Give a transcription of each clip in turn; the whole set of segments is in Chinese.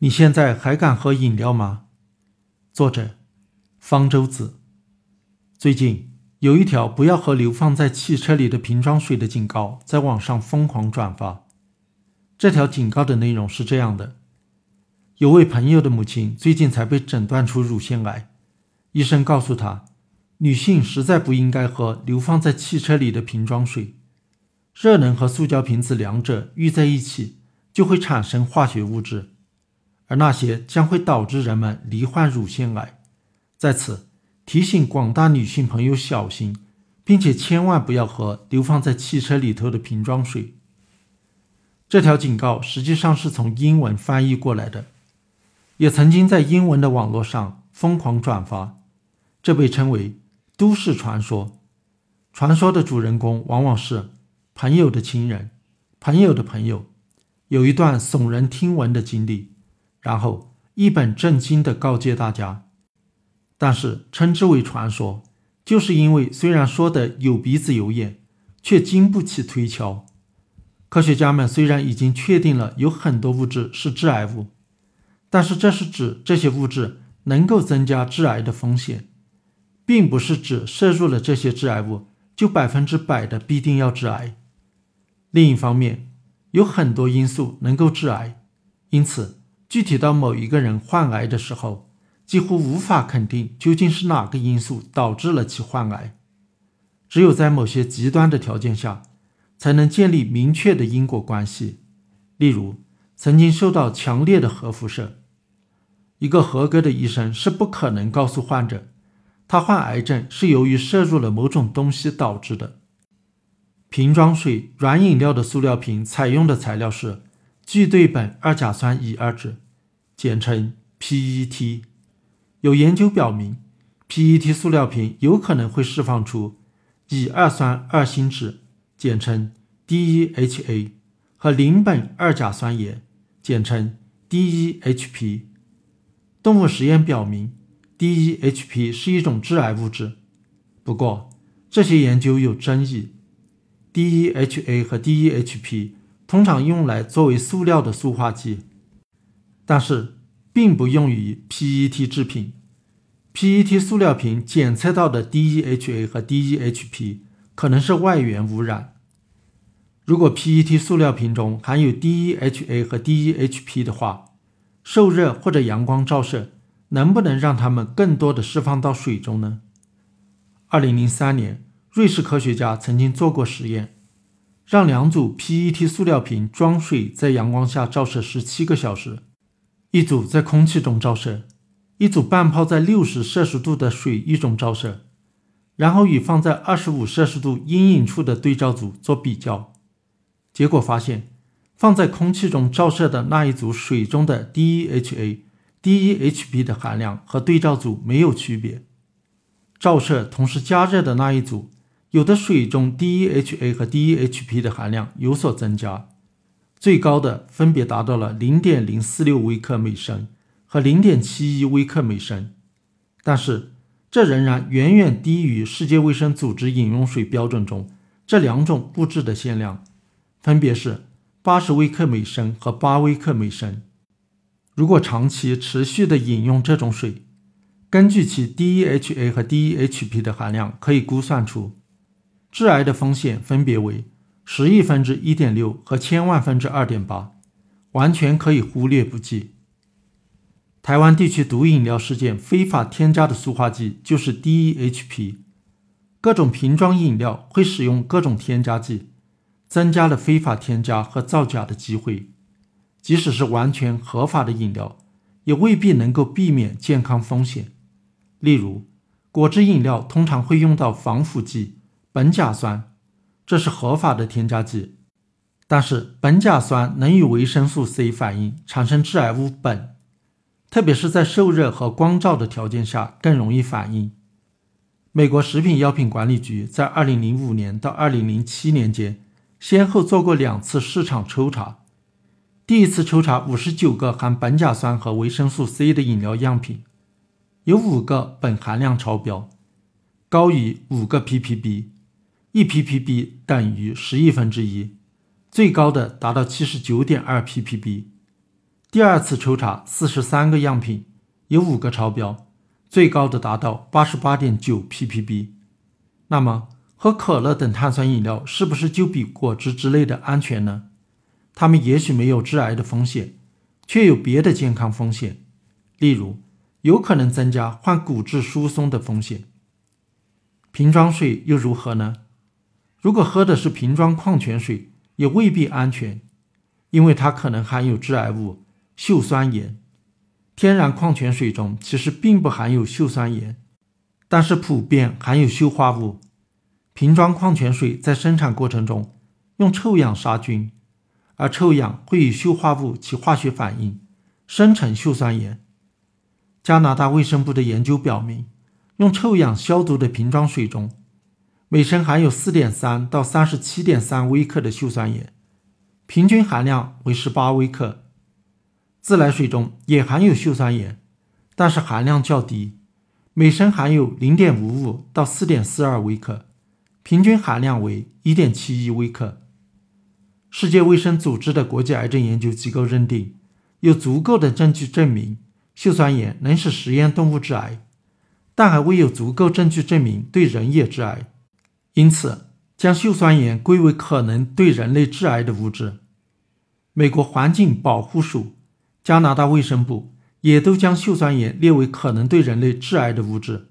你现在还敢喝饮料吗？作者：方舟子。最近有一条不要喝流放在汽车里的瓶装水的警告在网上疯狂转发。这条警告的内容是这样的：有位朋友的母亲最近才被诊断出乳腺癌，医生告诉她，女性实在不应该喝流放在汽车里的瓶装水。热能和塑胶瓶子两者遇在一起，就会产生化学物质。而那些将会导致人们罹患乳腺癌。在此提醒广大女性朋友小心，并且千万不要喝流放在汽车里头的瓶装水。这条警告实际上是从英文翻译过来的，也曾经在英文的网络上疯狂转发。这被称为都市传说。传说的主人公往往是朋友的亲人、朋友的朋友，有一段耸人听闻的经历。然后一本正经地告诫大家，但是称之为传说，就是因为虽然说的有鼻子有眼，却经不起推敲。科学家们虽然已经确定了有很多物质是致癌物，但是这是指这些物质能够增加致癌的风险，并不是指摄入了这些致癌物就百分之百的必定要致癌。另一方面，有很多因素能够致癌，因此。具体到某一个人患癌的时候，几乎无法肯定究竟是哪个因素导致了其患癌。只有在某些极端的条件下，才能建立明确的因果关系。例如，曾经受到强烈的核辐射，一个合格的医生是不可能告诉患者，他患癌症是由于摄入了某种东西导致的。瓶装水、软饮料的塑料瓶采用的材料是。聚对苯二甲酸乙二酯，简称 PET。有研究表明，PET 塑料瓶有可能会释放出乙二酸二锌酯，简称 DEHA 和邻苯二甲酸盐，简称 DEHP。动物实验表明，DEHP 是一种致癌物质。不过，这些研究有争议。DEHA 和 DEHP。通常用来作为塑料的塑化剂，但是并不用于 PET 制品。PET 塑料瓶检测到的 DEHA 和 DEHP 可能是外源污染。如果 PET 塑料瓶中含有 DEHA 和 DEHP 的话，受热或者阳光照射能不能让它们更多的释放到水中呢？二零零三年，瑞士科学家曾经做过实验。让两组 PET 塑料瓶装水在阳光下照射十七个小时，一组在空气中照射，一组半泡在六十摄氏度的水域中照射，然后与放在二十五摄氏度阴影处的对照组做比较，结果发现，放在空气中照射的那一组水中的 DEHA、DEHP 的含量和对照组没有区别，照射同时加热的那一组。有的水中 DEHA 和 DEHP 的含量有所增加，最高的分别达到了0.046微克每升和0.71微克每升，但是这仍然远远低于世界卫生组织饮用水标准中这两种物质的限量，分别是80微克每升和8微克每升。如果长期持续的饮用这种水，根据其 DEHA 和 DEHP 的含量，可以估算出。致癌的风险分别为十亿分之一点六和千万分之二点八，完全可以忽略不计。台湾地区毒饮料事件非法添加的塑化剂就是 DEHP，各种瓶装饮料会使用各种添加剂，增加了非法添加和造假的机会。即使是完全合法的饮料，也未必能够避免健康风险。例如，果汁饮料通常会用到防腐剂。苯甲酸，这是合法的添加剂，但是苯甲酸能与维生素 C 反应，产生致癌物苯，特别是在受热和光照的条件下更容易反应。美国食品药品管理局在2005年到2007年间，先后做过两次市场抽查，第一次抽查59个含苯甲酸和维生素 C 的饮料样品，有五个苯含量超标，高于五个 ppb。一 ppb 等于十亿分之一，最高的达到七十九点二 ppb。第二次抽查四十三个样品，有五个超标，最高的达到八十八点九 ppb。那么，喝可乐等碳酸饮料是不是就比果汁之类的安全呢？它们也许没有致癌的风险，却有别的健康风险，例如有可能增加患骨质疏松的风险。瓶装水又如何呢？如果喝的是瓶装矿泉水，也未必安全，因为它可能含有致癌物溴酸盐。天然矿泉水中其实并不含有溴酸盐，但是普遍含有溴化物。瓶装矿泉水在生产过程中用臭氧杀菌，而臭氧会与溴化物起化学反应，生成溴酸盐。加拿大卫生部的研究表明。用臭氧消毒的瓶装水中，每升含有四点三到三十七点三微克的溴酸盐，平均含量为十八微克。自来水中也含有溴酸盐，但是含量较低，每升含有零点五五到四点四二微克，平均含量为一点七一微克。世界卫生组织的国际癌症研究机构认定，有足够的证据证明溴酸盐能使实验动物致癌。但还未有足够证据证明对人也致癌，因此将溴酸盐归为可能对人类致癌的物质。美国环境保护署、加拿大卫生部也都将溴酸盐列为可能对人类致癌的物质。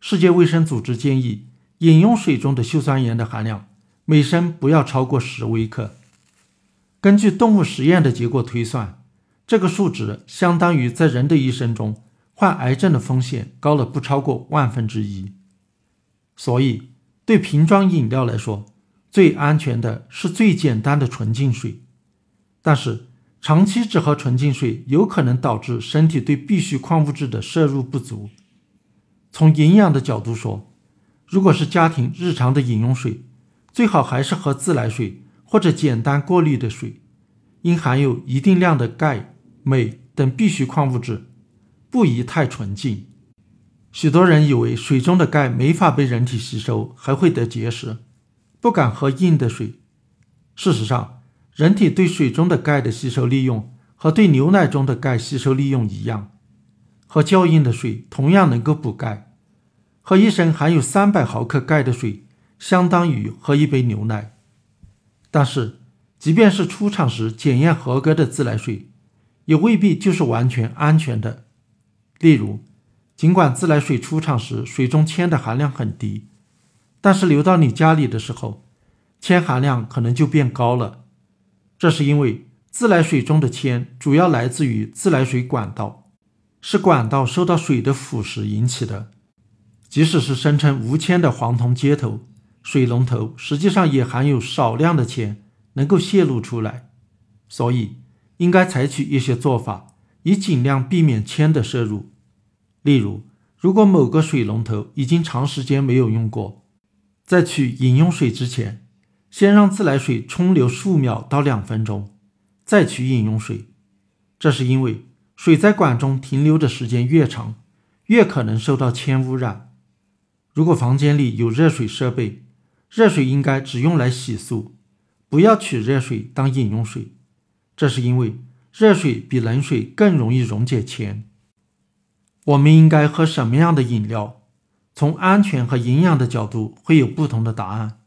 世界卫生组织建议，饮用水中的溴酸盐的含量每升不要超过十微克。根据动物实验的结果推算，这个数值相当于在人的一生中。患癌症的风险高了不超过万分之一，所以对瓶装饮料来说，最安全的是最简单的纯净水。但是长期只喝纯净水，有可能导致身体对必需矿物质的摄入不足。从营养的角度说，如果是家庭日常的饮用水，最好还是喝自来水或者简单过滤的水，应含有一定量的钙、镁等必需矿物质。不宜太纯净。许多人以为水中的钙没法被人体吸收，还会得结石，不敢喝硬的水。事实上，人体对水中的钙的吸收利用和对牛奶中的钙吸收利用一样。喝较硬的水同样能够补钙。喝一升含有三百毫克钙的水，相当于喝一杯牛奶。但是，即便是出厂时检验合格的自来水，也未必就是完全安全的。例如，尽管自来水出厂时水中铅的含量很低，但是流到你家里的时候，铅含量可能就变高了。这是因为自来水中的铅主要来自于自来水管道，是管道受到水的腐蚀引起的。即使是声称无铅的黄铜接头、水龙头，实际上也含有少量的铅，能够泄露出来。所以，应该采取一些做法。以尽量避免铅的摄入。例如，如果某个水龙头已经长时间没有用过，在取饮用水之前，先让自来水冲流数秒到两分钟，再取饮用水。这是因为水在管中停留的时间越长，越可能受到铅污染。如果房间里有热水设备，热水应该只用来洗漱，不要取热水当饮用水。这是因为。热水比冷水更容易溶解铅。我们应该喝什么样的饮料？从安全和营养的角度会有不同的答案，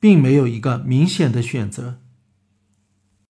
并没有一个明显的选择。